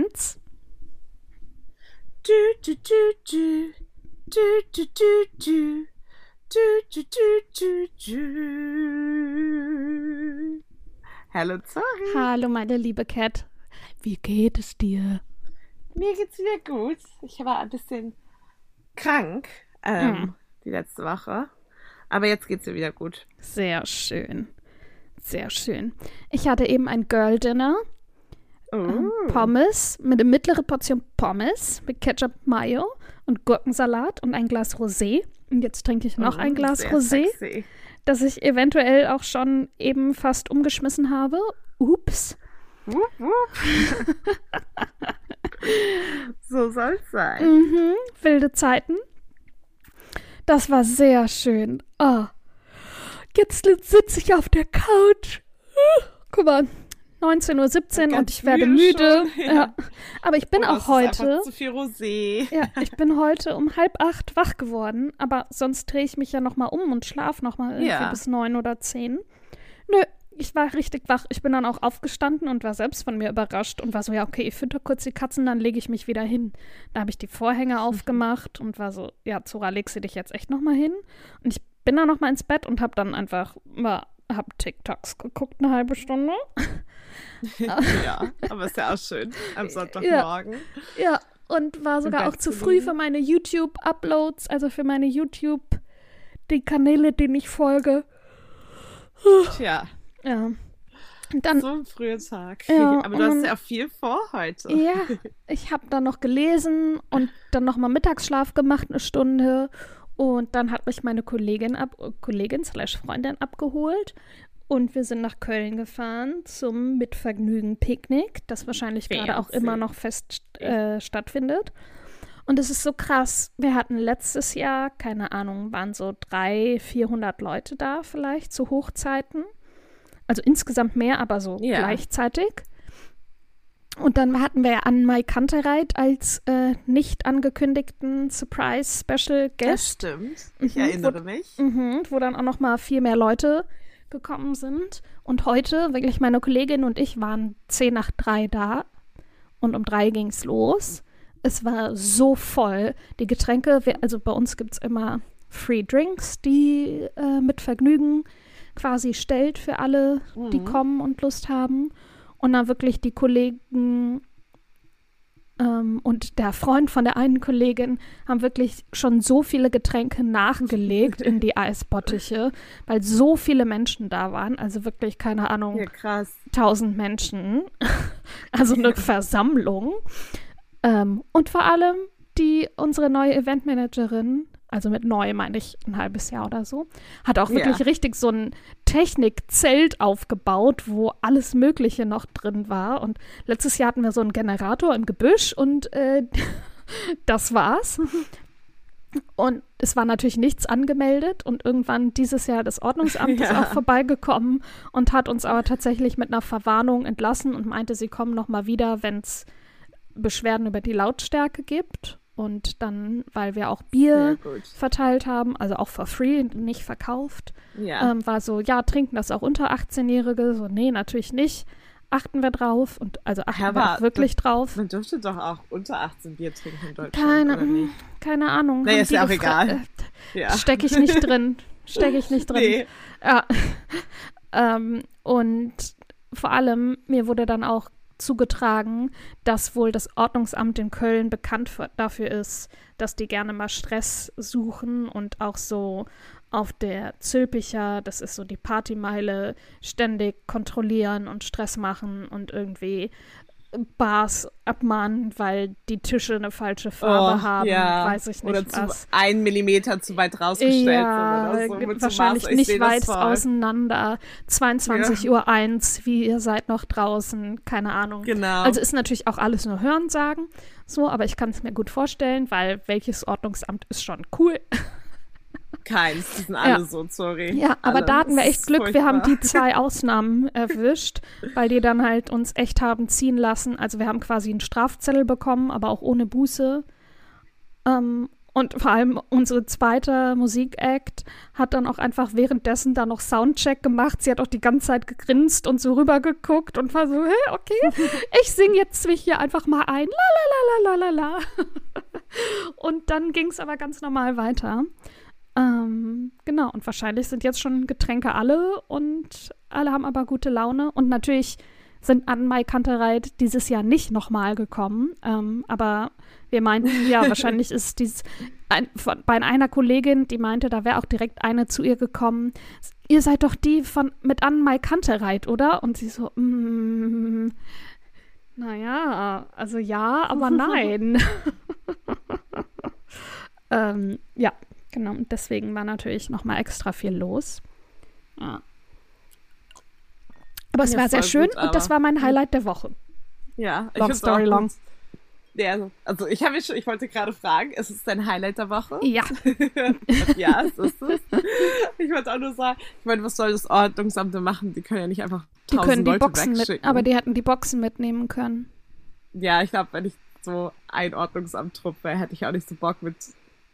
eins. Du, du, du, du. Du, du, du, du. Du, du, du, du, du. Hallo, sorry. Hallo, meine liebe Cat. Wie geht es dir? Mir geht's wieder gut. Ich war ein bisschen krank ähm, Hm. die letzte Woche. Aber jetzt geht's mir wieder gut. Sehr schön. Sehr schön. Ich hatte eben ein Girl Dinner. Oh. Pommes, mit einer mittleren Portion Pommes mit Ketchup, Mayo und Gurkensalat und ein Glas Rosé. Und jetzt trinke ich noch Oh, ein Glas Rosé, sexy. das ich eventuell auch schon eben fast umgeschmissen habe. Ups. Wupp, wupp. so soll's sein. Mhm, wilde Zeiten. Das war sehr schön. Oh. Jetzt sitze ich auf der Couch. Guck mal, 19.17 Uhr und ich werde müde schon, ja. ja. Aber ich bin Oh, auch heute. Zu viel Rosé. Ja, ich bin heute um halb acht wach geworden, aber sonst drehe ich mich ja nochmal um und schlafe nochmal irgendwie Ja. bis neun oder zehn. Nö, ich war richtig wach. Ich bin dann auch aufgestanden und war selbst von mir überrascht und war so, ja, okay, ich fütter kurz die Katzen, dann lege ich mich wieder hin. Da habe ich die Vorhänge aufgemacht und war so, ja, Zora, legst du dich jetzt echt nochmal hin? Und ich bin dann nochmal ins Bett und habe dann einfach mal, hab TikToks geguckt, eine halbe Stunde. ja, aber ist ja auch schön am Sonntagmorgen. Ja, und war sogar auch zu früh für meine YouTube-Uploads, also für meine YouTube, die Kanäle, denen ich folge. Tja, Ja. Dann, so ein früher Tag. Ja, aber du hast ja auch viel vor heute. ja, ich habe dann noch gelesen und dann nochmal Mittagsschlaf gemacht, eine Stunde. Und dann hat mich meine Kollegin ab, Kollegin slash Freundin abgeholt. Und wir sind nach Köln gefahren zum Mitvergnügen-Picknick, das wahrscheinlich gerade auch immer noch fest äh, stattfindet. Und es ist so krass. Wir hatten letztes Jahr, keine Ahnung, waren so 300, 400 Leute da vielleicht zu Hochzeiten. Also insgesamt mehr, aber so Ja. gleichzeitig. Und dann hatten wir ja Anne-Mai Kantereit als äh, nicht angekündigten Surprise Special Das stimmt. Ich Mhm, erinnere mich. Mhm, wo dann auch noch mal viel mehr Leute gekommen sind. Und heute, wirklich meine Kollegin und ich waren zehn nach drei da. Und um drei ging es los. Es war so voll. Die Getränke, wir, also bei uns gibt es immer Free Drinks, die äh, mit Vergnügen quasi stellt für alle, die Mhm. kommen und Lust haben. Und dann wirklich die Kollegen ähm, und der Freund von der einen Kollegin haben wirklich schon so viele Getränke nachgelegt in die Eisbottiche, weil so viele Menschen da waren. Also wirklich, keine Ahnung, Ja, krass. 1000 Menschen. Also eine Versammlung. Ähm, und vor allem die, unsere neue Eventmanagerin, also mit neu meine ich ein halbes Jahr oder so, hat auch wirklich Ja. richtig so ein Technikzelt aufgebaut, wo alles Mögliche noch drin war. Und letztes Jahr hatten wir so einen Generator im Gebüsch und äh, das war's. Und es war natürlich nichts angemeldet und irgendwann dieses Jahr das Ordnungsamt ist Ja. auch vorbeigekommen und hat uns aber tatsächlich mit einer Verwarnung entlassen und meinte, sie kommen noch mal wieder, wenn es Beschwerden über die Lautstärke gibt. Und dann, weil wir auch Bier verteilt haben, also auch for free, nicht verkauft, Ja. ähm, war so, ja, trinken das auch unter 18-Jährige? So, nee, natürlich nicht. Achten wir drauf und also achten Ja, wir auch wirklich drauf. Man dürfte doch auch unter 18 Bier trinken in Deutschland, Keine, oder nicht? keine Ahnung. Nee, ist ja auch egal. Äh, Ja. Stecke ich nicht drin. Stecke ich nicht drin. Nee. Ja. ähm, und vor allem, mir wurde dann auch zugetragen, dass wohl das Ordnungsamt in Köln bekannt für, dafür ist, dass die gerne mal Stress suchen und auch so auf der Zülpicher, das ist so die Partymeile, ständig kontrollieren und Stress machen und irgendwie Bars abmahnen, weil die Tische eine falsche Farbe Oh, haben, ja. weiß ich nicht Oder zu was. einen Millimeter zu weit rausgestellt Ja, sind oder so. mit wahrscheinlich nicht weit auseinander. 22 Uhr eins, wie ihr seid noch draußen, keine Ahnung. Genau. Also ist natürlich auch alles nur Hörensagen, so, aber ich kann es mir gut vorstellen, weil welches Ordnungsamt ist schon cool. Keins, die sind alle Ja. so, sorry. Ja, aber alle. da hatten wir echt Glück. Wir haben die furchtbar. zwei Ausnahmen erwischt, weil die dann halt uns echt haben ziehen lassen. Also wir haben quasi einen Strafzettel bekommen, aber auch ohne Buße. Ähm, Und vor allem unsere zweite Musikact hat dann auch einfach währenddessen da noch Soundcheck gemacht. Sie hat auch die ganze Zeit gegrinst und so rübergeguckt und war so, hey, okay, ich singe jetzt mich hier einfach mal ein. La la la la la la la. Und dann ging es aber ganz normal weiter. Ähm, genau, und wahrscheinlich sind jetzt schon Getränke alle und alle haben aber gute Laune. Und natürlich sind an Mai Kantereit dieses Jahr nicht nochmal gekommen. Ähm, aber wir meinten, ja, wahrscheinlich ist dies ein, von, bei einer Kollegin, die meinte, da wäre auch direkt eine zu ihr gekommen. Ihr seid doch die von mit Anne Mai Kantereit, oder? Und sie so, mm, naja, also ja, aber nein. ähm, ja, genau. Und deswegen war natürlich nochmal extra viel los. Ja. Aber es Ja, war sehr schön gut, und das war mein Highlight der Woche. Ja, ich Long story auch long. Ja, also, also ich habe mich schon, ich wollte gerade fragen, ist es dein Highlight der Woche? Ja, ja, es ist es. Ich wollte auch nur sagen, ich meine, was soll das Ordnungsamt denn machen? Die können ja nicht einfach die tausend können die Leute Boxen mit, aber die hätten die Boxen mitnehmen können. ja, ich glaube, wenn ich so ein Ordnungsamt-Trupp wäre, hätte ich auch nicht so Bock mit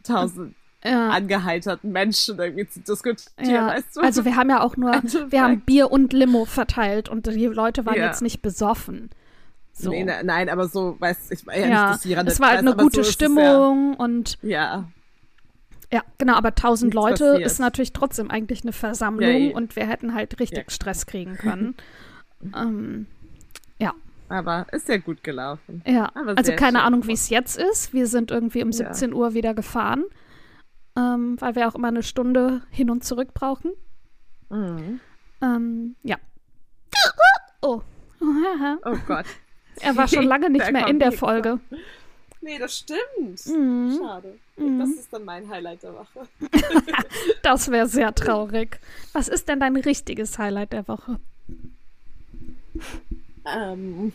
tausend Ja. angeheiterten Menschen irgendwie zu diskutieren, Ja, weißt du? also wir haben ja auch nur, Also wir haben. Bier und Limo verteilt und die Leute waren Ja. jetzt nicht besoffen. So. nee, ne, nein, aber so, weißt ich ja, ja, nicht, dass Rande- es war halt weiß, eine gute so Stimmung und Ja, ja, genau, aber tausend Nichts Leute passiert. ist natürlich trotzdem eigentlich eine Versammlung Ja, und wir hätten halt richtig. Stress kriegen können. ähm, ja, aber ist ja gut gelaufen. ja, also keine schön. Ahnung, wie es jetzt ist. Wir sind irgendwie um Ja. 17 Uhr wieder gefahren, ähm, weil wir auch immer eine Stunde hin und zurück brauchen. Mhm. Ähm, ja. Oh. Oh Gott. Er war schon lange nicht mehr in der. Folge. Nee, das stimmt. Mhm. Schade. Mhm. Das ist dann mein Highlight der Woche. Das wäre sehr traurig. Was ist denn dein richtiges Highlight der Woche? Ähm.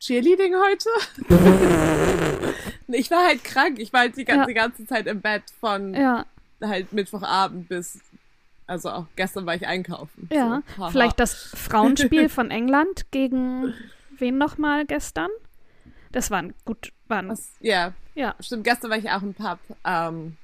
Cheerleading heute? Ich war halt krank. Ich war halt die ganze, Ja. ganze Zeit im Bett von Ja, halt Mittwochabend bis. Also auch gestern war ich einkaufen. ja. So. Vielleicht das Frauenspiel von England gegen wen nochmal gestern? Das waren gut, waren, Was, ja, ja. stimmt. Gestern war ich auch im Pub. Ähm,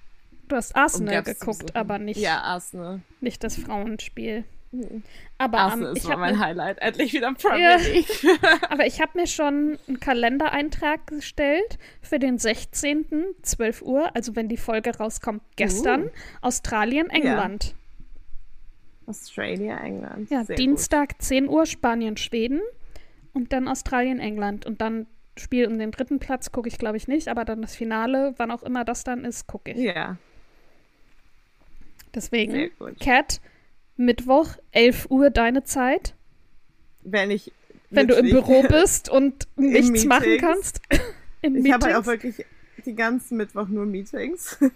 Du hast Arsenal geguckt, aber nicht, Ja, Arsenal. nicht das Frauenspiel. Mhm. Aber, Arsenal ist ich war hab mein mir, Highlight. Endlich wieder Premier Ja. League. aber ich habe mir schon einen Kalendereintrag gestellt für den 16. 12 Uhr, also wenn die Folge rauskommt, gestern, Uh. Australien, England. Australia, England. Ja, Sehr Dienstag 10 Uhr Spanien, Schweden und dann Australien, England. Und dann Spiel um den dritten Platz gucke ich, glaube ich, nicht, aber dann das Finale, wann auch immer das dann ist, gucke Gut. ich. Ja, Deswegen, gut. Cat, Mittwoch, 11 Uhr deine Zeit, Wenn ich. wenn du im Büro bist und nichts machen Meetings. kannst. Im Ich habe halt auch wirklich die ganzen Mittwoch nur Meetings.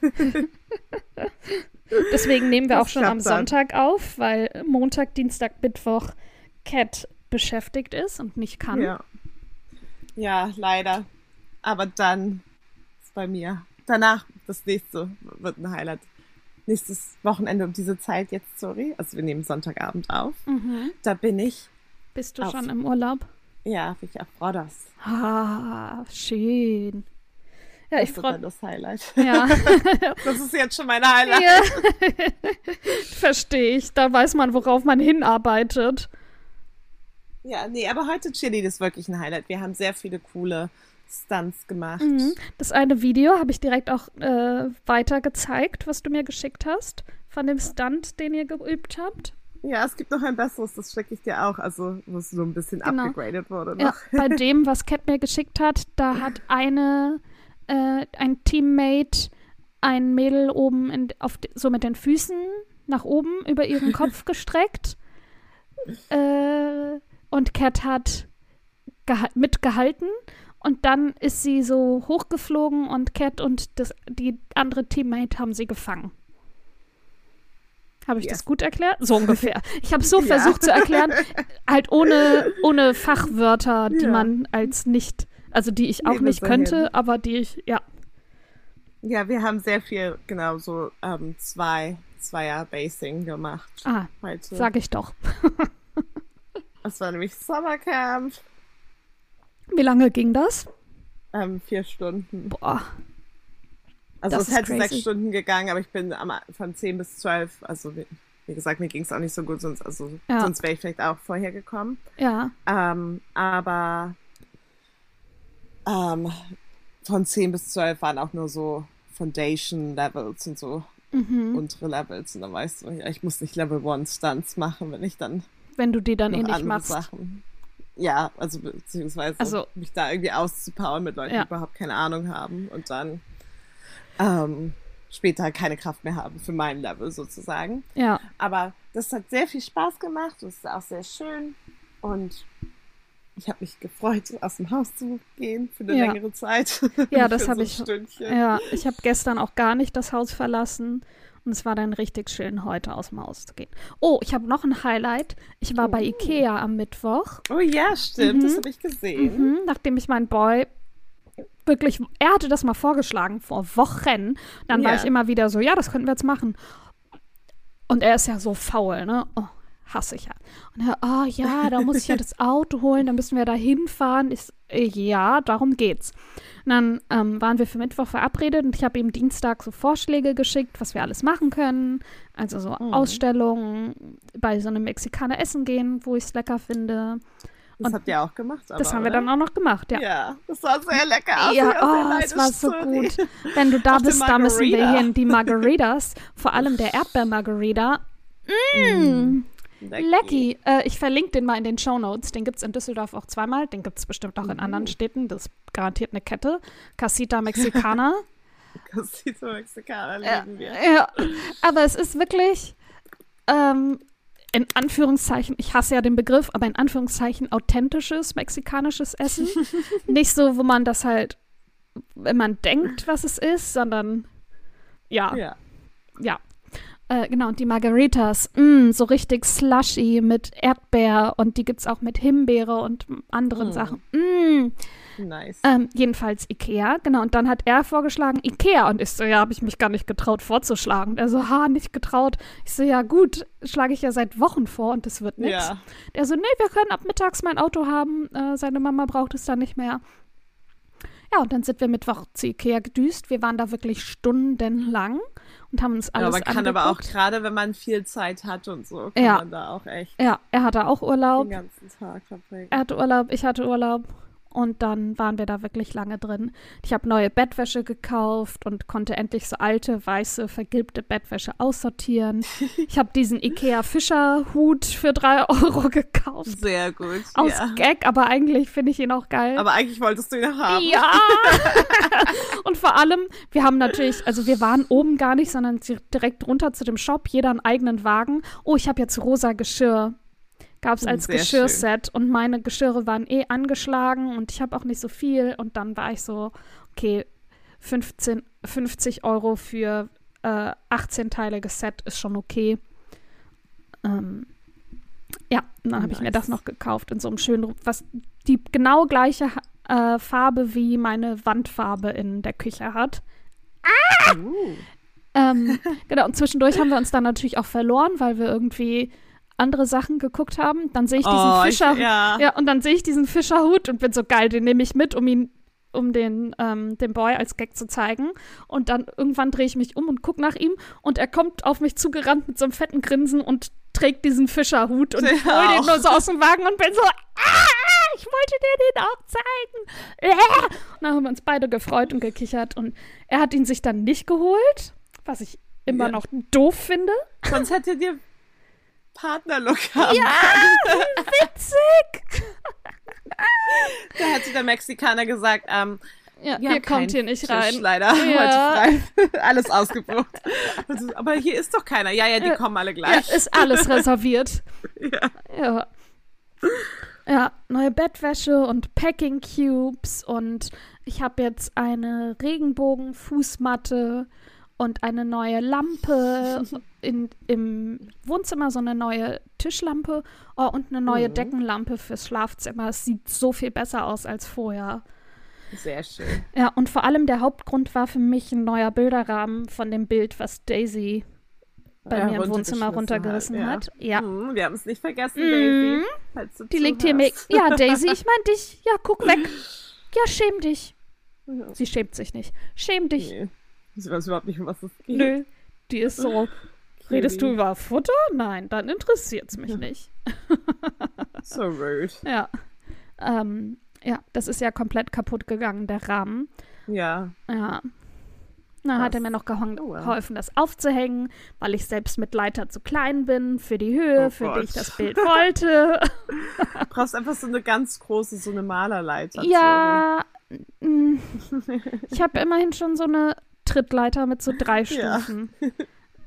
Deswegen nehmen wir Das auch schon am klappt dann. Sonntag auf, weil Montag, Dienstag, Mittwoch Cat beschäftigt ist und nicht kann. Ja. Ja, leider. Aber dann ist bei mir. Danach, das nächste wird ein Highlight. Nächstes Wochenende um diese Zeit jetzt, sorry. Also wir nehmen Sonntagabend auf. Mhm. Da bin ich, Bist du Auf. schon im Urlaub? ja, bin ich auf Rodos. Ah, schön. Ja, ich freue dann das Highlight. Ja, Das ist jetzt schon mein Highlight. ja. verstehe ich. Da weiß man, worauf man hinarbeitet. Ja, nee, aber heute Chili ist wirklich ein Highlight. Wir haben sehr viele coole Stunts gemacht. Mhm. Das eine Video habe ich direkt auch äh, weiter gezeigt, was du mir geschickt hast, von dem Stunt, den ihr geübt habt. Ja, es gibt noch ein besseres, das schicke ich dir auch. Also, wo es so ein bisschen Genau. abgegradet wurde. Ja, Noch. bei dem, was Cat mir geschickt hat, da hat eine, äh, ein Teammate ein Mädel oben in, auf, so mit den Füßen nach oben über ihren Kopf gestreckt. Äh, und Cat hat geha- mitgehalten. Und dann ist sie so hochgeflogen und Cat und das, die andere Teammate haben sie gefangen. Habe ich Yes. das gut erklärt? So ungefähr. Ich habe so Ja. versucht zu erklären, halt ohne, ohne Fachwörter, die Ja. man als nicht, also die ich auch Nehmen nicht könnte, hin. aber die ich, ja. Ja, wir haben sehr viel, genau, so ähm, zwei, Zweier Basing gemacht Ah, sag ich doch. Das war nämlich Summercamp. Wie lange ging das? ähm, vier Stunden. Boah. Also das es hätte crazy. sechs Stunden gegangen, aber ich bin am, von zehn bis zwölf, also wie, wie gesagt, mir ging es auch nicht so gut, sonst, also, Ja. sonst wäre ich vielleicht auch vorher gekommen. Ja. Ähm, aber ähm, von 10 bis 12 waren auch nur so Foundation Levels und so Mhm. untere Levels. Und dann weißt du, ja, ich muss nicht Level 1 Stunts machen, wenn ich dann Wenn du die dann eh nicht machst. Sachen. Ja, also beziehungsweise Also- mich da irgendwie auszupowern mit Leuten, Ja. die überhaupt keine Ahnung haben und dann ähm, später keine Kraft mehr haben für mein Level sozusagen. Ja. Aber das hat sehr viel Spaß gemacht. Das ist auch sehr schön. Und ich habe mich gefreut, aus dem Haus zu gehen für eine Ja. längere Zeit. Ja, das für hab so ich- Stündchen. Ja, ich habe gestern auch gar nicht das Haus verlassen und es war dann richtig schön, heute aus dem Haus zu gehen. Oh, ich habe noch ein Highlight. Ich war bei Oh. Ikea am Mittwoch, Oh ja, stimmt. Das Mhm. habe ich gesehen. mhm, nachdem ich meinen Boy wirklich, er hatte das mal vorgeschlagen vor Wochen. Dann war Ja. ich immer wieder so, ja, das könnten wir jetzt machen. Und er ist ja so faul, ne? Oh, hasse ich ja. Und er, oh ja, da muss ich ja das Auto holen, dann müssen wir da hinfahren. Ich, äh, ja, darum geht's. Und dann ähm, waren wir für Mittwoch verabredet und ich habe ihm Dienstag so Vorschläge geschickt, was wir alles machen können. Also so Mhm. Ausstellungen, bei so einem Mexikaner essen gehen, wo ich es lecker finde. Das Und habt ihr auch gemacht. Aber, Das haben wir oder? dann auch noch gemacht, ja. Ja, das sah sehr lecker aus. Ja, war oh, es war so gut. Wenn du da bist, da müssen wir hin. Die Margaritas, vor allem der Erdbeer-Margarita. Mm, lecky. Äh, ich verlinke den mal in den Show Notes. Den gibt es in Düsseldorf auch zweimal. Den gibt es bestimmt auch in anderen Städten. Das ist garantiert eine Kette. Casita Mexicana. Casito Mexicana Ja, lieben wir. ja, aber es ist wirklich ähm, in Anführungszeichen, ich hasse ja den Begriff, aber in Anführungszeichen authentisches mexikanisches Essen. Nicht so, wo man das halt, wenn man denkt, was es ist, sondern ja, Ja. ja. Äh, genau, und die Margaritas, mh, so richtig slushy mit Erdbeer und die gibt's auch mit Himbeere und anderen Mm. Sachen. Mm. Nice. Ähm, jedenfalls Ikea, genau. Und dann hat er vorgeschlagen Ikea. Und ich so, ja, habe ich mich gar nicht getraut vorzuschlagen. Der so, ha, nicht getraut. Ich so, ja gut, schlage ich ja seit Wochen vor und das wird nichts. Ja. Der so, nee, wir können ab mittags mein Auto haben. Äh, seine Mama braucht es dann nicht mehr. Ja, und dann sind wir Mittwoch zu Ikea gedüst. Wir waren da wirklich stundenlang und haben uns Ja, alles man kann angeguckt. aber auch gerade, wenn man viel Zeit hat und so, kann Ja. man da auch echt Ja, er hatte auch Urlaub. den ganzen Tag verbringen. Er hatte Urlaub, ich hatte Urlaub. Und dann waren wir da wirklich lange drin. Ich habe neue Bettwäsche gekauft und konnte endlich so alte, weiße, vergilbte Bettwäsche aussortieren. Ich habe diesen Ikea-Fischer-Hut für drei Euro gekauft. Sehr gut. Aus ja. Gag, aber eigentlich finde ich ihn auch geil. Aber eigentlich wolltest du ihn haben. ja! und vor allem, wir haben natürlich, also wir waren oben gar nicht, sondern direkt runter zu dem Shop, jeder einen eigenen Wagen. Oh, ich habe jetzt rosa Geschirr. Gab es Oh, als sehr Geschirrset und meine Geschirre waren eh angeschlagen und ich habe auch nicht so viel und dann war ich so, okay, 15, 50 Euro für äh, 18-teiliges Set ist schon okay. Ähm, ja, dann habe ich mir Nice. das noch gekauft in so einem schönen, was die genau gleiche äh, Farbe wie meine Wandfarbe in der Küche hat. Uh, Ähm, genau, und zwischendurch haben wir uns dann natürlich auch verloren, weil wir irgendwie andere Sachen geguckt haben. Dann sehe ich diesen oh, Fischer. Ich, ja. ja, und dann sehe ich diesen Fischerhut und bin so geil, den nehme ich mit, um ihn, um den, ähm, dem Boy als Gag zu zeigen. Und dann irgendwann drehe ich mich um und gucke nach ihm und er kommt auf mich zugerannt mit so einem fetten Grinsen und trägt diesen Fischerhut und ich Ja. hol den nur so aus dem Wagen und bin so, ah, ich wollte dir den auch zeigen. Ah. Und dann haben wir uns beide gefreut und gekichert und er hat ihn sich dann nicht geholt, was ich immer Ja. noch doof finde. Sonst hättet ihr Partnerlook haben. Ja, witzig. Da hätte der Mexikaner gesagt, ähm, Ja, wir ihr kommt hier nicht Tisch rein. leider Ja. heute frei. Alles ausgebucht. Also, Aber hier ist doch keiner. Ja, ja, die Ja. kommen alle Ja, gleich. ist alles reserviert. Ja. Ja. Ja, neue Bettwäsche und Packing Cubes und ich habe jetzt eine Regenbogen-Fußmatte und eine neue Lampe in, im Wohnzimmer, so eine neue Tischlampe oh, und eine neue Mhm. Deckenlampe fürs Schlafzimmer. Es sieht so viel besser aus als vorher. Sehr schön. Ja, und vor allem der Hauptgrund war für mich ein neuer Bilderrahmen von dem Bild, was Daisy bei Ja, mir im Wohnzimmer runtergerissen runtergeschmissen hat. Ja. Mhm, wir haben es nicht vergessen, Mhm. Daisy. du Die liegt hier mir. Ja, Daisy, ich mein dich. Ja, guck weg. Ja, schäm dich. Ja. Sie schämt sich nicht. Schäm dich. Nee. Ich weiß überhaupt nicht, um was es geht. Nö. Die ist so. Redest du über Futter? Nein, dann interessiert's mich nicht. So rude. Ja. Ähm, ja, das ist ja komplett kaputt gegangen, der Rahmen. Ja. Ja. Dann hat er mir noch gehon- Oh, geholfen, das aufzuhängen, weil ich selbst mit Leiter zu klein bin für die Höhe, Oh für die Gott. ich das Bild wollte. Du brauchst einfach so eine ganz große, so eine Malerleiter. ja, ich habe immerhin schon so eine Trittleiter mit so drei Ja. Stufen.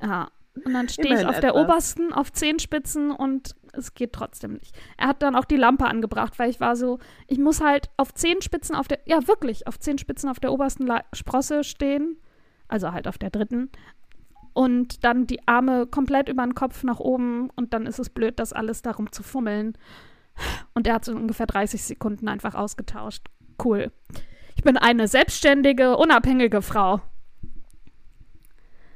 Ja. Und dann stehe ich auf der etwas. obersten auf Zehenspitzen und es geht trotzdem nicht. Er hat dann auch die Lampe angebracht, weil ich war so, ich muss halt auf Zehenspitzen auf der, ja wirklich, auf Zehenspitzen auf der obersten Le Sprosse stehen. Also halt auf der dritten. Und dann die Arme komplett über den Kopf nach oben und dann ist es blöd, das alles darum zu fummeln. Und er hat so ungefähr 30 Sekunden einfach ausgetauscht. Cool. Ich bin eine selbstständige, unabhängige Frau.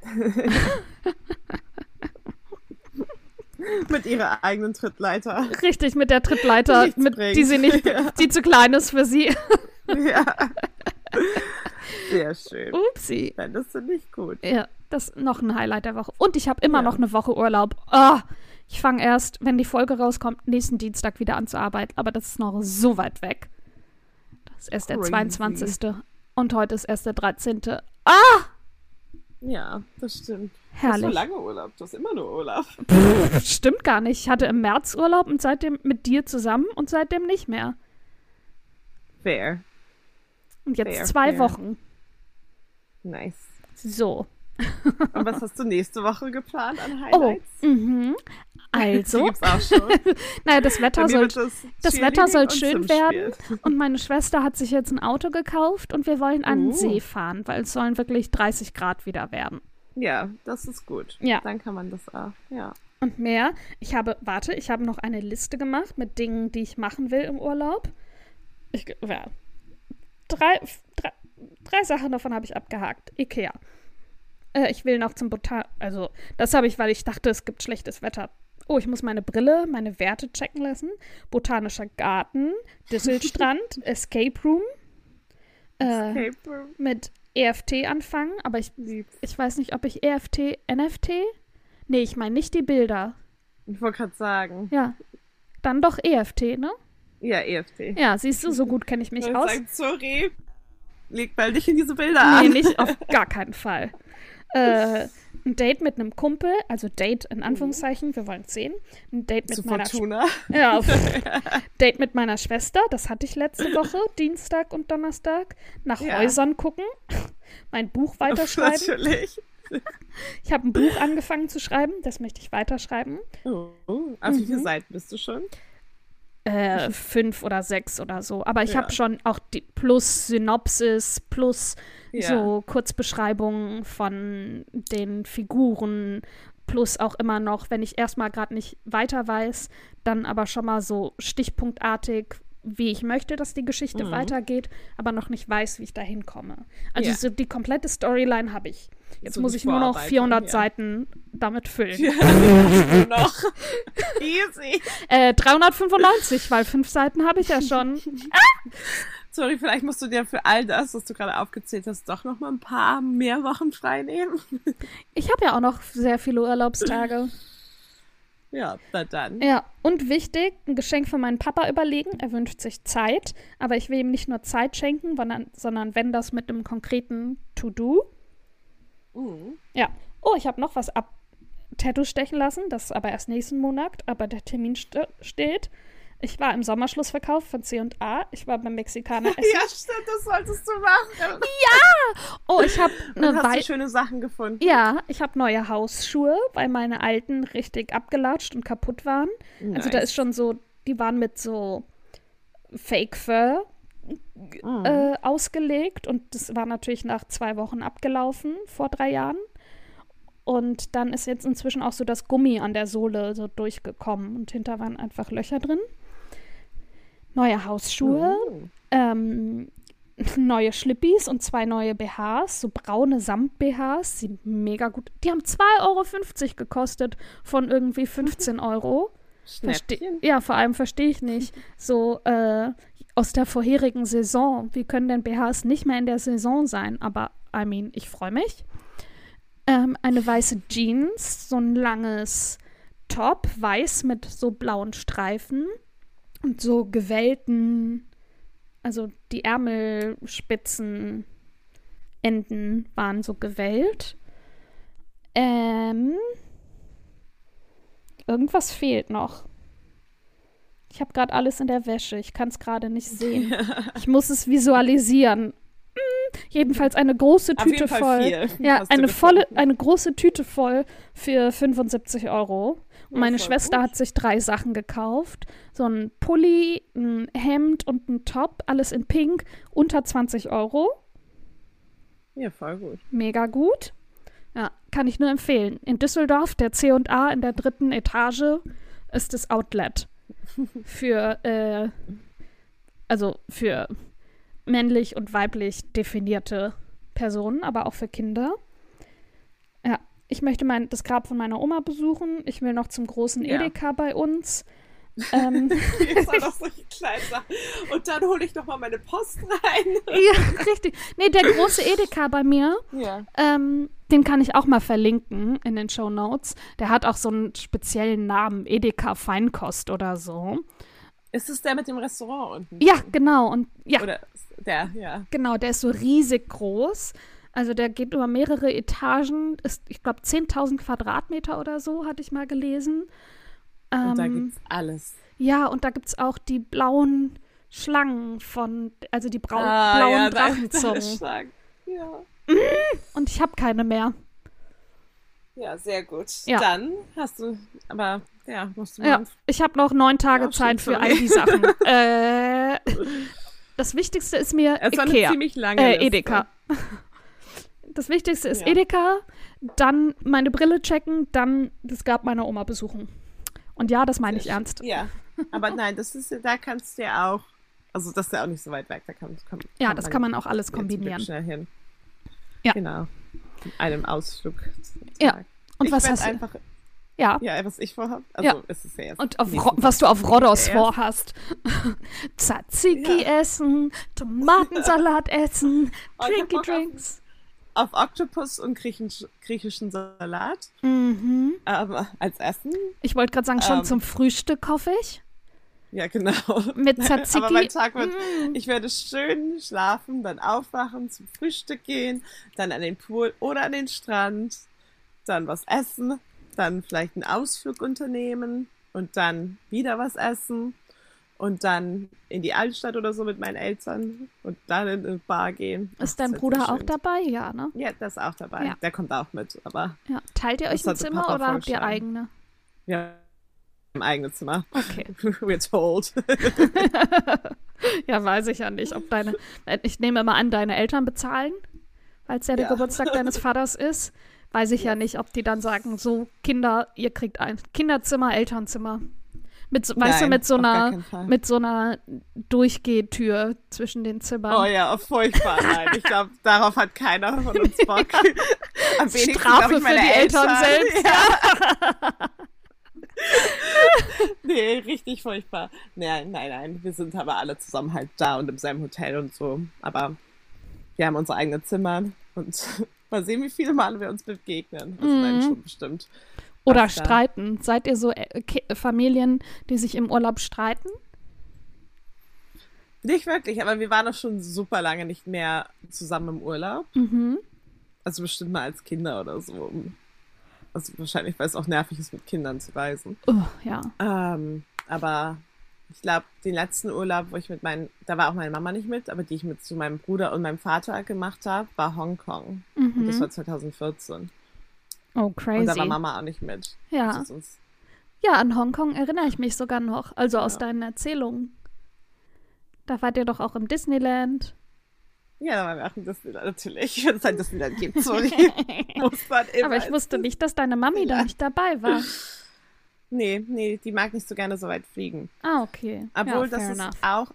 Mit ihrer eigenen Trittleiter. Richtig, mit der Trittleiter, Nichts mit, bringt. die sie nicht, Ja. die zu klein ist für sie. ja. Sehr schön. Upsi. Fändest du nicht gut. Ja, das ist noch ein Highlight der Woche. Und ich habe immer Ja. noch eine Woche Urlaub. Ah, ich fange erst, wenn die Folge rauskommt, nächsten Dienstag wieder an zu arbeiten. Aber das ist noch so weit weg. Das ist erst der Crazy. 22. Und heute ist erst der 13. Ah, Ja, das stimmt. Du hast herrlich. so lange Urlaub. Du hast immer nur Urlaub. Stimmt gar nicht. Ich hatte im März Urlaub und seitdem mit dir zusammen und seitdem nicht mehr. Fair. Und jetzt Fair, zwei fair. Wochen. Nice. So. Und was hast du nächste Woche geplant an Oh, Highlights? mhm. Die Also, naja, das Wetter soll das das Wetter soll schön werden. Und meine Schwester hat sich jetzt ein Auto gekauft und wir wollen an den Oh. See fahren, weil es sollen wirklich 30 Grad wieder werden. Ja, das ist gut. Ja. Dann kann man das auch. Ja. Und mehr. Ich habe, warte, ich habe noch eine Liste gemacht mit Dingen, die ich machen will im Urlaub. Ich, ja, drei, drei, drei Sachen davon habe ich abgehakt. Ikea. Äh, ich will noch zum Botan... Also, das habe ich, weil ich dachte, es gibt schlechtes Wetter. Oh, ich muss meine Brille, meine Werte checken lassen. Botanischer Garten, Düsselstrand, Escape Room. Äh, Escape Room. mit EFT anfangen, aber ich, ich weiß nicht, ob ich EFT, NFT? Nee, ich meine nicht die Bilder. Ich wollte gerade sagen. Ja. Dann doch EFT, ne? Ja, EFT. Ja, siehst du, so gut kenne ich mich Ich aus. sagen, sorry. Leg mal nicht in diese Bilder an. Nee, nicht auf gar keinen Fall. Äh, ein Date mit einem Kumpel, also Date in Anführungszeichen, wir wollen sehen. Ein Date mit Zu meiner Fortuna. ja, pff. Date mit meiner Schwester, das hatte ich letzte Woche, Dienstag und Donnerstag. Nach Ja. Häusern gucken, mein Buch weiterschreiben. Natürlich. Ich habe ein Buch angefangen zu schreiben, das möchte ich weiterschreiben. Oh. Auf wie Mhm. viele Seiten bist du schon? Äh, fünf oder sechs oder so. Aber ich Ja. habe schon auch die plus Synopsis, plus Ja. so Kurzbeschreibungen von den Figuren, plus auch immer noch, wenn ich erstmal gerade nicht weiter weiß, dann aber schon mal so stichpunktartig, wie ich möchte, dass die Geschichte Mhm. weitergeht, aber noch nicht weiß, wie ich da hinkomme. Also Ja. so die komplette Storyline habe ich. Jetzt So muss ich nur noch Vorarbeitung, 400 ja. Seiten damit füllen. Ja, noch. Easy. Äh, 395, weil fünf Seiten habe ich ja schon. Sorry, vielleicht musst du dir für all das, was du gerade aufgezählt hast, doch noch mal ein paar mehr Wochen frei nehmen. Ich habe ja auch noch sehr viele Urlaubstage. Ja, na dann. Ja, und wichtig, ein Geschenk für meinen Papa überlegen. Er wünscht sich Zeit, aber ich will ihm nicht nur Zeit schenken, sondern, sondern wenn das mit einem konkreten To-Do. Mhm. Ja. Oh, ich habe noch was ab Tattoo stechen lassen, das ist aber erst nächsten Monat, aber der Termin st steht. Ich war im Sommerschlussverkauf von C&A. Ich war beim Mexikaner essen. Ja, stimmt, das solltest du machen. Oh, ich habe eine hast du schöne Sachen gefunden. Ja, ich habe neue Hausschuhe, weil meine alten richtig abgelatscht und kaputt waren. Also da Nice. ist schon so, die waren mit so Fake Fur Mhm. äh, ausgelegt und das war natürlich nach zwei Wochen abgelaufen vor drei Jahren. Und dann ist jetzt inzwischen auch so das Gummi an der Sohle so durchgekommen und hinter waren einfach Löcher drin. Neue Hausschuhe, Mhm. ähm, neue Schlippis und zwei neue BHs, so braune Samt-BHs, sind mega gut. Die haben 2,50 Euro gekostet von irgendwie 15 Euro. Verste ja, vor allem verstehe ich nicht. So, äh, aus der vorherigen Saison. Wie können denn BHs nicht mehr in der Saison sein? Aber, I mean, ich freue mich. Ähm, eine weiße Jeans, so ein langes Top, weiß mit so blauen Streifen und so gewellten, also die Ärmelspitzen Enden waren so gewellt. Ähm, irgendwas fehlt noch. Ich habe gerade alles in der Wäsche. Ich kann es gerade nicht sehen. Ich muss es visualisieren. Hm, jedenfalls eine große Tüte voll. Ja, eine volle, eine große Tüte voll für 75 Euro. Und Ja, meine Schwester gut. hat sich drei Sachen gekauft. So ein Pulli, ein Hemd und ein Top, alles in Pink, unter 20 Euro. Ja, voll gut. Mega gut. Ja, kann ich nur empfehlen. In Düsseldorf, der C&A in der dritten Etage, ist das Outlet. Für, äh, also für männlich und weiblich definierte Personen, aber auch für Kinder. Ja, ich möchte mein, das Grab von meiner Oma besuchen. Ich will noch zum großen Ja. Edeka bei uns. Ähm, noch solche Sachen. Und dann hole ich noch mal meine Post rein. ja, richtig. Nee, der große Edeka bei mir, Ja. Ähm, den kann ich auch mal verlinken in den Show Notes. Der hat auch so einen speziellen Namen, Edeka Feinkost oder so. Ist es der mit dem Restaurant unten? Ja, genau. Und ja, Oder der, ja. genau, der ist so riesig groß. Also der geht über mehrere Etagen, ist, ich glaube, 10.000 Quadratmeter oder so, hatte ich mal gelesen. Und da Ähm, gibt's alles. ja, und da gibt es auch die blauen Schlangen von, also die brau Ah, blauen ja, da- Drachenzungen. Stark. Ja. Und ich habe keine mehr. ja, sehr gut. Ja. Dann hast du, aber ja, musst du Ja, ich habe noch neun Tage Ja, Zeit für all die Sachen. äh, das Wichtigste ist mir Es Ikea. ziemlich lange Äh. Edeka. Das Wichtigste ist Ja. Edeka, dann meine Brille checken, dann das Grab meiner Oma besuchen. Und ja, das meine ich ernst. Ja, aber nein, das ist, da kannst du ja auch, also das ist ja auch nicht so weit weg, da kann, kann, Ja, das kann man auch alles kombinieren. Schnell hin. Ja. Genau. In einem Ausflug. Ja. Und ich was hast du? einfach, Ja. ja, was ich vorhabe. Also, Ja. es ist ja jetzt. Und auf was du auf Rodos Ja. vorhast. Tzatziki Ja. essen, Tomatensalat essen, Oh, auf- Drinks. Auf Oktopus und griechisch, griechischen Salat. Mhm. Aber als Essen, Ich wollte gerade sagen, schon Ähm. zum Frühstück hoffe ich. ja, genau. Mit Tzatziki. Aber mein Tag wird, Mm. ich werde schön schlafen, dann aufwachen, zum Frühstück gehen, dann an den Pool oder an den Strand, dann was essen, dann vielleicht einen Ausflug unternehmen und dann wieder was essen und dann in die Altstadt oder so mit meinen Eltern und dann in eine Bar gehen. Ist dein Bruder auch dabei? Ja, ne? Ja, der ist auch dabei. Ja. Der kommt auch mit, aber Ja. Teilt ihr euch ein Zimmer oder habt ihr eigene? wir im eigenen Zimmer. Okay. We're told. Ja, weiß ich ja nicht, ob deine. Ich nehme mal an, deine Eltern bezahlen, weil es ja der Ja. Geburtstag deines Vaters ist. Weiß ich ja nicht, ob die dann sagen, so, Kinder, ihr kriegt ein Kinderzimmer, Elternzimmer. Mit, so, weißt du, Nein, mit so einer, mit so einer Durchgehtür zwischen den Zimmern. Oh ja, furchtbar. Nein, ich glaube, darauf hat keiner von uns Bock. Am wenigsten, Strafe ich, für meine die Eltern, selbst. Ja. nee, richtig furchtbar. Nein, nein, nein. Wir sind aber alle zusammen halt da und im selben Hotel und so. Aber wir haben unsere eigenen Zimmer und mal sehen, wie viele Male wir uns begegnen. Das Mhm. sind schon bestimmt. Oder da- streiten. Seid ihr so äh, Familien, die sich im Urlaub streiten? Nicht wirklich, aber wir waren doch schon super lange nicht mehr zusammen im Urlaub. Mhm. Also bestimmt mal als Kinder oder so. Also wahrscheinlich, weil es auch nervig ist, mit Kindern zu reisen. Oh, ja. Ähm, aber ich glaube, den letzten Urlaub, wo ich mit meinen, da war auch meine Mama nicht mit, aber die ich mit zu meinem Bruder und meinem Vater gemacht habe, war Hongkong. Und das Mhm. war 2014. Oh, Und crazy. da war Mama auch nicht mit. Ja. Ja, an Hongkong erinnere ich mich sogar noch. Also aus Ja. deinen Erzählungen. Da wart ihr doch auch im Disneyland. ja, da waren wir auch in Disneyland natürlich. Wenn es ein Disneyland gibt, sorry. Muss man immer Aber ich wusste nicht, dass deine Mami da nicht dabei war. Nee, nee, die mag nicht so gerne so weit fliegen. Ah, okay. Obwohl, ja, das ist enough. auch,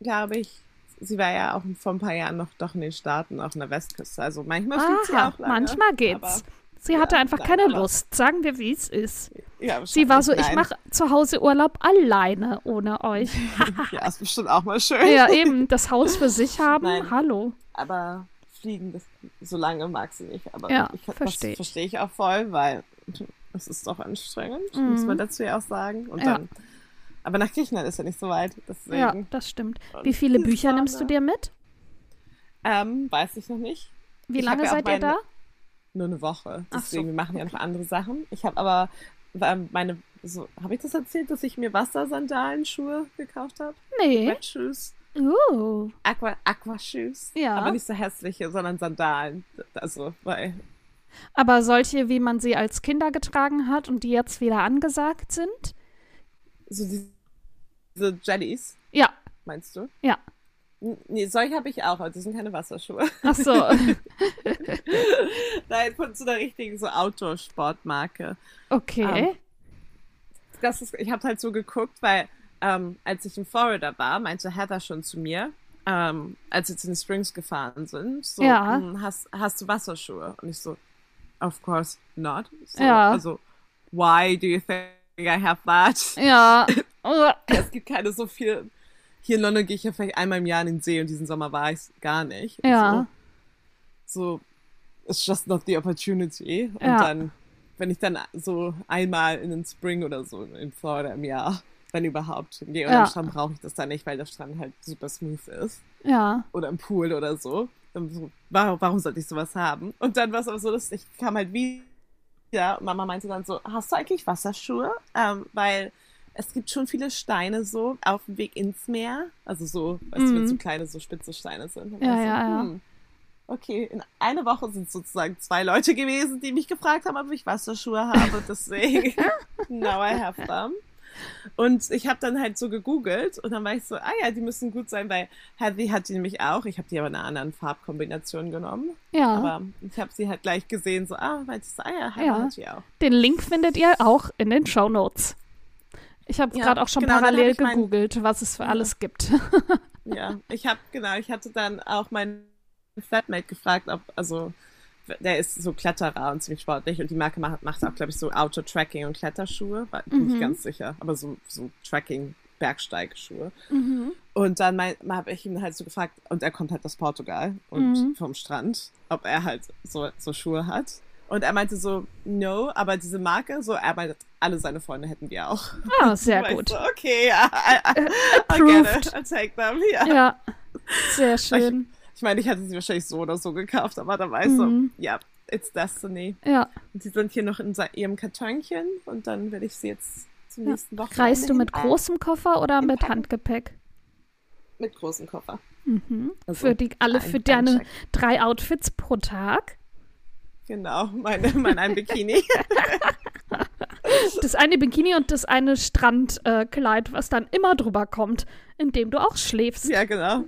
glaube ich, sie war ja auch vor ein paar Jahren noch doch in den Staaten, auch in der Westküste. Also manchmal fliegt sie auch lange. manchmal geht's. Sie hatte Ja, einfach nein, keine Lust. Sagen wir, wie es ist. Ja, Sie war so, ich nein. mache zu Hause Urlaub alleine ohne euch. Ja, ist bestimmt auch mal schön. ja, eben, das Haus für sich haben. Nein. Hallo. Aber fliegen, das, so lange mag sie nicht. Aber Ja, ich, versteh das ich. verstehe ich auch voll, weil es ist doch anstrengend, Mhm. muss man dazu ja auch sagen. Und Ja. dann, aber nach Griechenland ist ja nicht so weit. Deswegen Ja, das stimmt. Wie viele Bücher nimmst du dir mit? ähm, weiß ich noch nicht. Wie Ich lange ja seid ihr meine- da? Nur eine Woche. Ach so, Deswegen, wir machen ja noch andere Sachen. Ich habe aber ähm, meine, so, habe ich das erzählt, dass ich mir Wassersandalenschuhe gekauft habe? Nee. Shoes. Uh. Aqua, Aqua Shoes. Ja. Aber nicht so hässliche, sondern Sandalen. Also, weil Aber solche, wie man sie als Kinder getragen hat und die jetzt wieder angesagt sind? so diese Jellies, Ja, meinst du? ja. Nee, solche habe ich auch, aber das sind keine Wasserschuhe. Ach so. Nein, von so einer richtigen so Outdoor-Sportmarke. Okay. Das ist, ich habe halt so geguckt, weil ähm, als ich in Florida war, meinte Heather schon zu mir, ähm, als wir zu den Springs gefahren sind, so, Ja. "Hm, hast, hast du Wasserschuhe? Und ich so, of course not. So, Ja. Also, why do you think I have that? Ja. Oh, Es gibt keine so viel. Hier in London gehe ich ja vielleicht einmal im Jahr in den See und diesen Sommer war ich gar nicht. Ja. So, so, it's just not the opportunity. Und Ja. dann, wenn ich dann so einmal in den Spring oder so in Florida im Jahr, wenn überhaupt, gehe und Ja. am Strand brauche ich das dann nicht, weil der Strand halt super smooth ist. ja. Oder im Pool oder so. Dann so warum, warum sollte ich sowas haben? Und dann war es aber so, dass ich kam halt wieder und Mama meinte dann so, hast du eigentlich Wasserschuhe? Ähm, weil es gibt schon viele Steine so auf dem Weg ins Meer. Also so, weißt du, wenn Mhm. so kleine, so spitze Steine sind. Ja, war ich so, ja, ja. hm, Okay, in einer Woche sind es sozusagen zwei Leute gewesen, die mich gefragt haben, ob ich Wasserschuhe habe. Deswegen, now I have them. Und ich habe dann halt so gegoogelt und dann war ich so, ah ja, die müssen gut sein, weil Heathy hat die nämlich auch. Ich habe die aber in einer anderen Farbkombination genommen. Ja. Aber ich habe sie halt gleich gesehen, so, ah, meinte ich so, ah ja, Heather Ja. hat die auch. Den Link findet ihr auch in den Show Notes. Ich habe Ja, gerade auch schon genau, parallel ich mein- gegoogelt, was es für alles gibt. Ja, ich habe, genau, ich hatte dann auch meinen Flatmate gefragt, ob, also, der ist so Kletterer und ziemlich sportlich und die Marke macht, macht auch, glaube ich, so Outdoor-Tracking und Kletterschuhe, war bin Mhm. nicht ganz sicher, aber so, so Tracking, Bergsteigschuhe. Mhm. Und dann habe ich ihn halt so gefragt, und er kommt halt aus Portugal und Mhm. vom Strand, ob er halt so, so Schuhe hat. Und er meinte so, no, aber diese Marke, so, er meinte, alle seine Freunde hätten die auch. Ah, sehr ich gut. So, okay, I get approved. it, I'll take them, ja. Ja, sehr schön. Ich meine, ich hätte sie wahrscheinlich so oder so gekauft, aber dann war ich so, Mhm. ja, it's destiny. Ja. Und die sind hier noch in ihrem Kartönchen und dann werde ich sie jetzt zum Ja. nächsten Wochenende Reist du mit hin- großem Koffer oder mit Hinpacken. Handgepäck? Mit großem Koffer. Mhm. Also für die alle ein- für ein deine drei Outfits pro Tag. Genau, meine, mein ein Bikini. Das eine Bikini und das eine Strandkleid, äh, was dann immer drüber kommt, in dem du auch schläfst. ja, genau.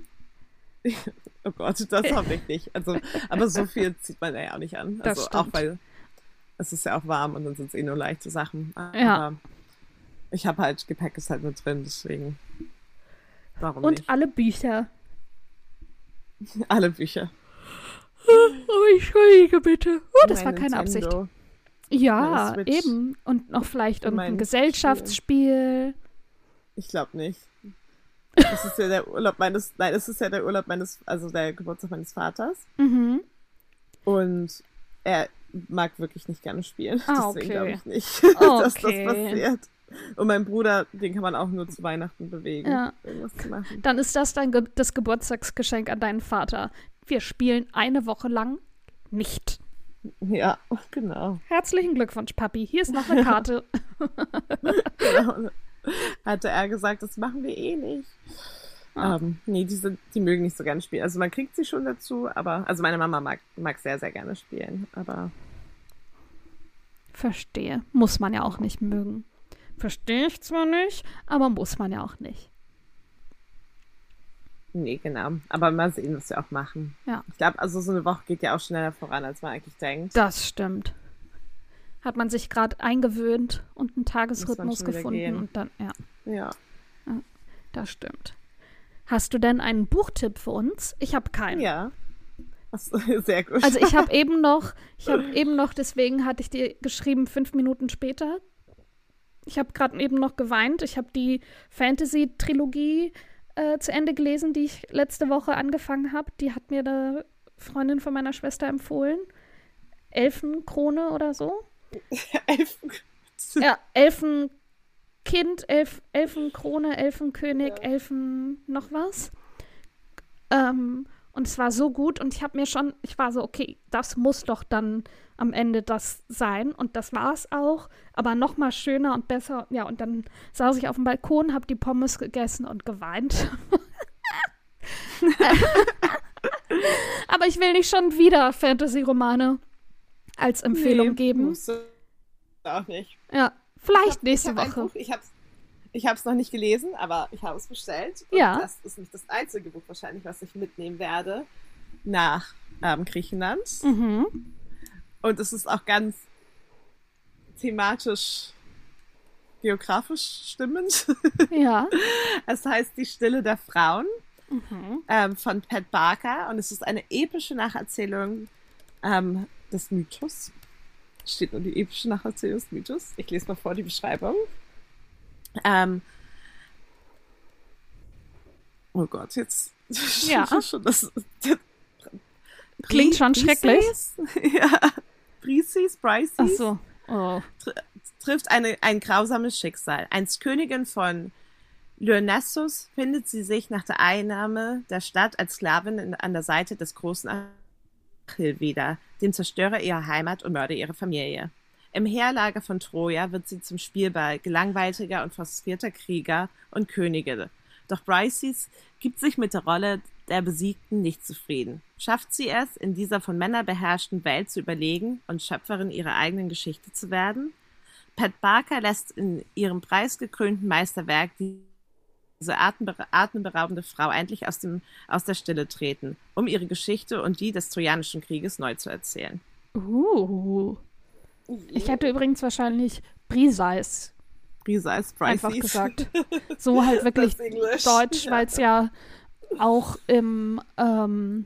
Oh Gott, das hoffe ich nicht. Also, aber so viel zieht man ja auch nicht an. Das Also auch stimmt. weil es ist ja auch warm und dann sind es eh nur leichte Sachen. Aber Ja. ich habe halt, Gepäck ist halt mit drin, deswegen. Warum Und nicht? alle Bücher. Alle Bücher. Oh, entschuldige bitte. Oh, das war keine Absicht. Nintendo. Ja, meine Switch. eben. Und noch vielleicht irgendein mein Gesellschaftsspiel. Ich glaube nicht. Das ist ja der Urlaub meines, nein, es ist ja der Urlaub meines, also der Geburtstag meines Vaters. Mhm. Und er mag wirklich nicht gerne spielen. Ah, Deswegen okay. glaube ich nicht, dass das passiert. Und mein Bruder, den kann man auch nur zu Weihnachten bewegen, Ja. irgendwas zu machen. Dann ist das dein Ge das Geburtstagsgeschenk an deinen Vater. Wir spielen eine Woche lang nicht. Ja, genau. Herzlichen Glückwunsch, Papi. Hier ist noch eine Karte. genau. Hatte er gesagt, das machen wir eh nicht. Ah. Ähm, nee, die, sind, die mögen nicht so gerne spielen. Also man kriegt sie schon dazu, aber, also meine Mama mag, mag sehr, sehr gerne spielen, aber Verstehe. Muss man ja auch nicht mögen. Verstehe ich zwar nicht, aber muss man ja auch nicht. Nee, genau. Aber mal sehen, was wir auch machen. Ja. Ich glaube, also so eine Woche geht ja auch schneller voran, als man eigentlich denkt. Das stimmt. Hat man sich gerade eingewöhnt und einen Tagesrhythmus gefunden und dann, ja, Ja. das stimmt. Hast du denn einen Buchtipp für uns? Ich habe keinen. Ja. Sehr gut. Also ich habe eben noch, ich habe eben noch, deswegen hatte ich dir geschrieben, fünf Minuten später. Ich habe gerade eben noch geweint. Ich habe die Fantasy-Trilogie äh, zu Ende gelesen, die ich letzte Woche angefangen habe. Die hat mir eine Freundin von meiner Schwester empfohlen. Elfenkrone oder so. Elfen. Ja, Elfenkind, Elf, Elfenkrone, Elfenkönig, Ja. Elfen noch was. Ähm, und es war so gut und ich habe mir schon, ich war so, okay, das muss doch dann am Ende das sein und das war es auch, aber noch mal schöner und besser. Ja, und dann saß ich auf dem Balkon, habe die Pommes gegessen und geweint. aber ich will nicht schon wieder Fantasy-Romane als Empfehlung Nee, geben. Auch nicht. Ja, vielleicht Ich nächste hab ein Woche. Buch, ich habe ich habe es noch nicht gelesen, aber ich habe es bestellt. Und Ja. Das ist nicht das einzige Buch wahrscheinlich, was ich mitnehmen werde nach ähm, Griechenland. Mhm. Und es ist auch ganz thematisch, geografisch stimmend. Ja. es heißt Die Stille der Frauen Mhm. ähm, von Pat Barker und es ist eine epische Nacherzählung ähm, des Mythos. Steht nur die epische Nacherzählung des Mythos. Ich lese mal vor die Beschreibung. Ähm, oh Gott, jetzt Ja. schon das, Klingt schon schrecklich. Ja. Briseis, Briseis Ach so. Oh. trifft eine, ein grausames Schicksal. Als Königin von Lyonassus findet sie sich nach der Einnahme der Stadt als Sklavin in, an der Seite des großen Achill wieder, dem Zerstörer ihrer Heimat und Mörder ihrer Familie. Im Heerlager von Troja wird sie zum Spielball gelangweiltiger und frustrierter Krieger und Könige. Doch Briseis gibt sich mit der Rolle der Besiegten nicht zufrieden. Schafft sie es, in dieser von Männern beherrschten Welt zu überlegen und Schöpferin ihrer eigenen Geschichte zu werden? Pat Barker lässt in ihrem preisgekrönten Meisterwerk diese atembera- atemberaubende Frau endlich aus, dem, aus der Stille treten, um ihre Geschichte und die des Trojanischen Krieges neu zu erzählen. Uh. Ich hätte übrigens wahrscheinlich Briseis Brisa als einfach Briseis. gesagt. So halt wirklich. Deutsch, Ja. weil es ja auch im, ähm,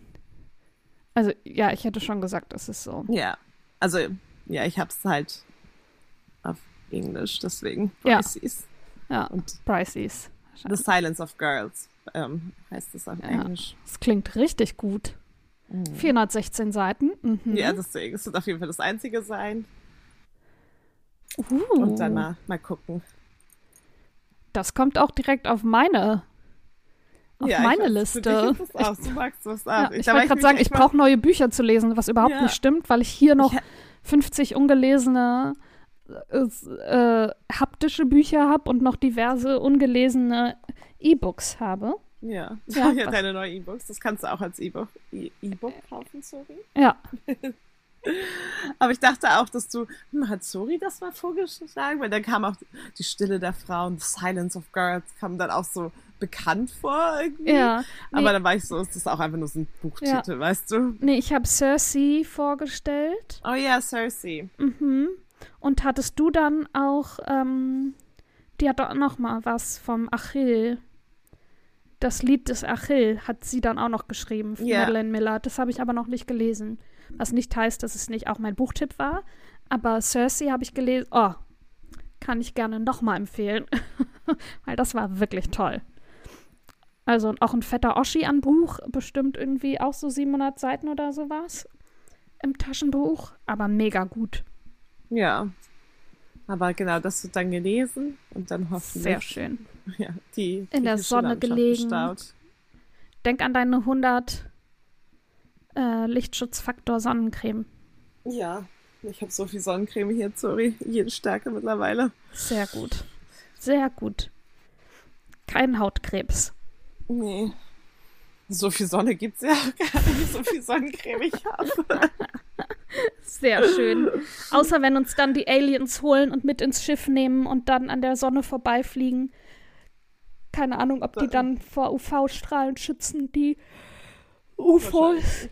also ja, ich hätte schon gesagt, das ist so. Ja, also ja, ich hab's halt auf Englisch, deswegen Ja. Briseis. Ja, Und Briseis. The Silence of Girls ähm, heißt es auf Ja. Englisch. Das klingt richtig gut. 416 Seiten. Mhm. Mhm. Ja, deswegen. Es wird auf jeden Fall das Einzige sein. Uh, Und dann mal, mal gucken. Das kommt auch direkt auf meine, auf Ja, ich meine weiß, Liste. ist auch. Du magst das auch. Ja, ich war wollte gerade sagen, ich brauche neue Bücher zu lesen, was überhaupt Ja. nicht stimmt, weil ich hier noch Ich- 50 ungelesene äh, äh, haptische Bücher habe und noch diverse ungelesene E-Books habe. Ja, Ja, ja, deine neuen E-Books. Das kannst du auch als E-Book E- E-Book kaufen, sorry. Ja, Aber ich dachte auch, dass du, hm, hat Sori das mal vorgeschlagen? Weil dann kam auch die Stille der Frauen, The Silence of Girls, kam dann auch so bekannt vor irgendwie. ja. Nee, Aber dann war ich so, ist das auch einfach nur so ein Buchtitel, weißt du? nee ich habe Cersei vorgestellt. Oh ja, Cersei. Mhm. Und hattest du dann auch, ähm, die hat doch noch mal was vom Achill. Das Lied des Achill hat sie dann auch noch geschrieben von Ja. Madeleine Miller. Das habe ich aber noch nicht gelesen. Was nicht heißt, dass es nicht auch mein Buchtipp war. Aber Cersei habe ich gelesen. Oh, kann ich gerne noch mal empfehlen. Weil das war wirklich toll. Also auch ein fetter Oschi an Buch. Bestimmt irgendwie auch so 700 Seiten oder sowas. Im Taschenbuch. Aber mega gut. Ja. Aber genau, das wird dann gelesen und dann hoffentlich Sehr schön. ja, die In der Sonne gelegen. Bestaut. Denk an deine 100 äh, Lichtschutzfaktor Sonnencreme. Ja, ich habe so viel Sonnencreme hier, sorry, jede Stärke mittlerweile. Sehr gut. Sehr gut. Kein Hautkrebs. Nee. So viel Sonne gibt's ja gar nicht, so viel Sonnencreme ich habe. Sehr schön. Außer wenn uns dann die Aliens holen und mit ins Schiff nehmen und dann an der Sonne vorbeifliegen. Keine Ahnung, ob die dann vor UV-Strahlen schützen, die UFOs.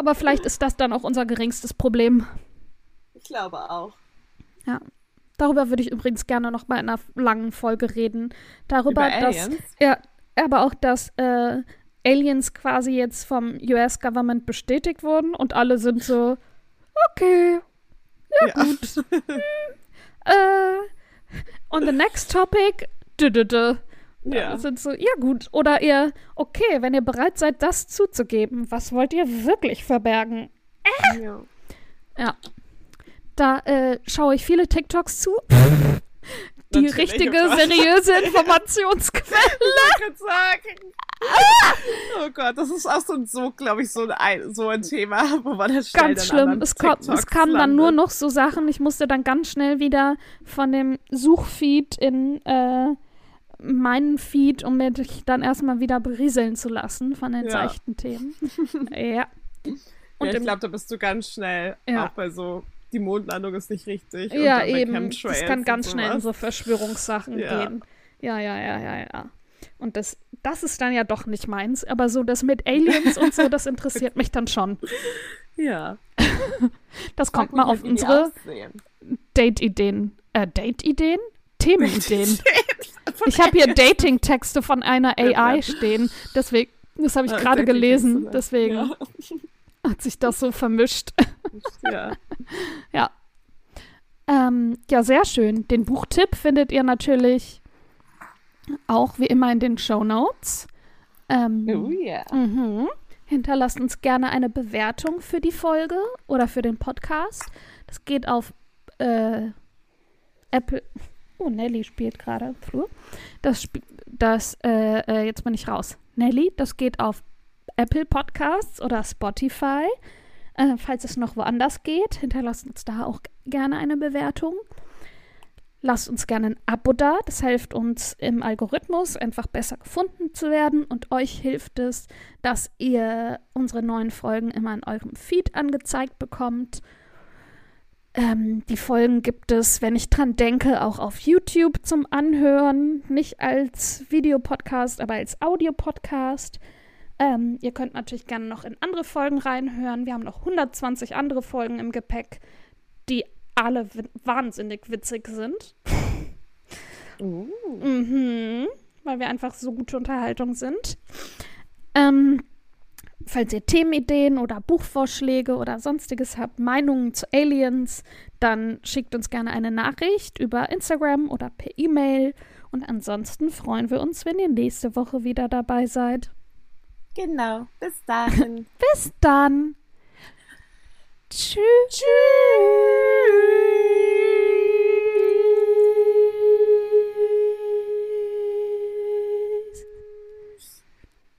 Aber vielleicht ist das dann auch unser geringstes Problem. Ich glaube auch. Darüber würde ich übrigens gerne noch mal in einer langen Folge reden. Darüber, Über dass Aliens? ja, aber auch, dass äh, Aliens quasi jetzt vom US-Government bestätigt wurden und alle sind so, okay, ja, ja. gut. hm, äh, on the next topic, dü, dü, dü. Ja. sind so, ja gut. Oder ihr, okay, wenn ihr bereit seid, das zuzugeben, was wollt ihr wirklich verbergen? Äh? Ja. ja. Da äh, schaue ich viele TikToks zu. Die Natürlich, richtige, seriöse Informationsquelle. ich sagen. oh Gott, das ist auch so, so glaube ich, so ein, so ein Thema, wo man das schnell Ganz schlimm. Es, es kamen dann nur noch so Sachen. Ich musste dann ganz schnell wieder von dem Suchfeed in äh, meinen Feed, um mich dann erstmal wieder berieseln zu lassen von den ja. seichten Themen. ja. Und ja, ich glaube, da bist du ganz schnell ja. auch bei so die Mondlandung ist nicht richtig. Ja, eben. Das kann ganz schnell in so Verschwörungssachen ja. gehen. Ja, ja, ja, ja, ja. Und das, das ist dann ja doch nicht meins. Aber so das mit Aliens und so, das interessiert mich dann schon. Ja. das kommt mal auf unsere Date-Ideen. Äh, Date-Ideen? Themenideen. ich habe hier Dating-Texte von einer AI stehen. Deswegen, das habe ich gerade gelesen. Deswegen ja. hat sich das so vermischt. ja. ja. Ähm, ja, sehr schön. Den Buchtipp findet ihr natürlich auch wie immer in den Show Notes. Ähm, oh ja. Yeah. Mhm. Hinterlasst uns gerne eine Bewertung für die Folge oder für den Podcast. Das geht auf äh, Apple. Oh, Nelly spielt gerade im Flur. Das, das äh, äh, jetzt bin ich raus. Nelly, das geht auf Apple Podcasts oder Spotify. Äh, falls es noch woanders geht, hinterlasst uns da auch gerne eine Bewertung. Lasst uns gerne ein Abo da. Das hilft uns im Algorithmus einfach besser gefunden zu werden. Und euch hilft es, dass ihr unsere neuen Folgen immer in eurem Feed angezeigt bekommt. Ähm, die Folgen gibt es, wenn ich dran denke, auch auf YouTube zum Anhören. Nicht als Videopodcast, aber als Audiopodcast. Ähm, ihr könnt natürlich gerne noch in andere Folgen reinhören. Wir haben noch 120 andere Folgen im Gepäck, die alle wahnsinnig witzig sind. Uh. mhm, weil wir einfach so gute Unterhaltung sind. Ähm, falls ihr Themenideen oder Buchvorschläge oder sonstiges habt, Meinungen zu Aliens, dann schickt uns gerne eine Nachricht über Instagram oder per E-Mail. Und ansonsten freuen wir uns, wenn ihr nächste Woche wieder dabei seid. Genau. Bis dann. Bis dann. Tschüss. Tschüss.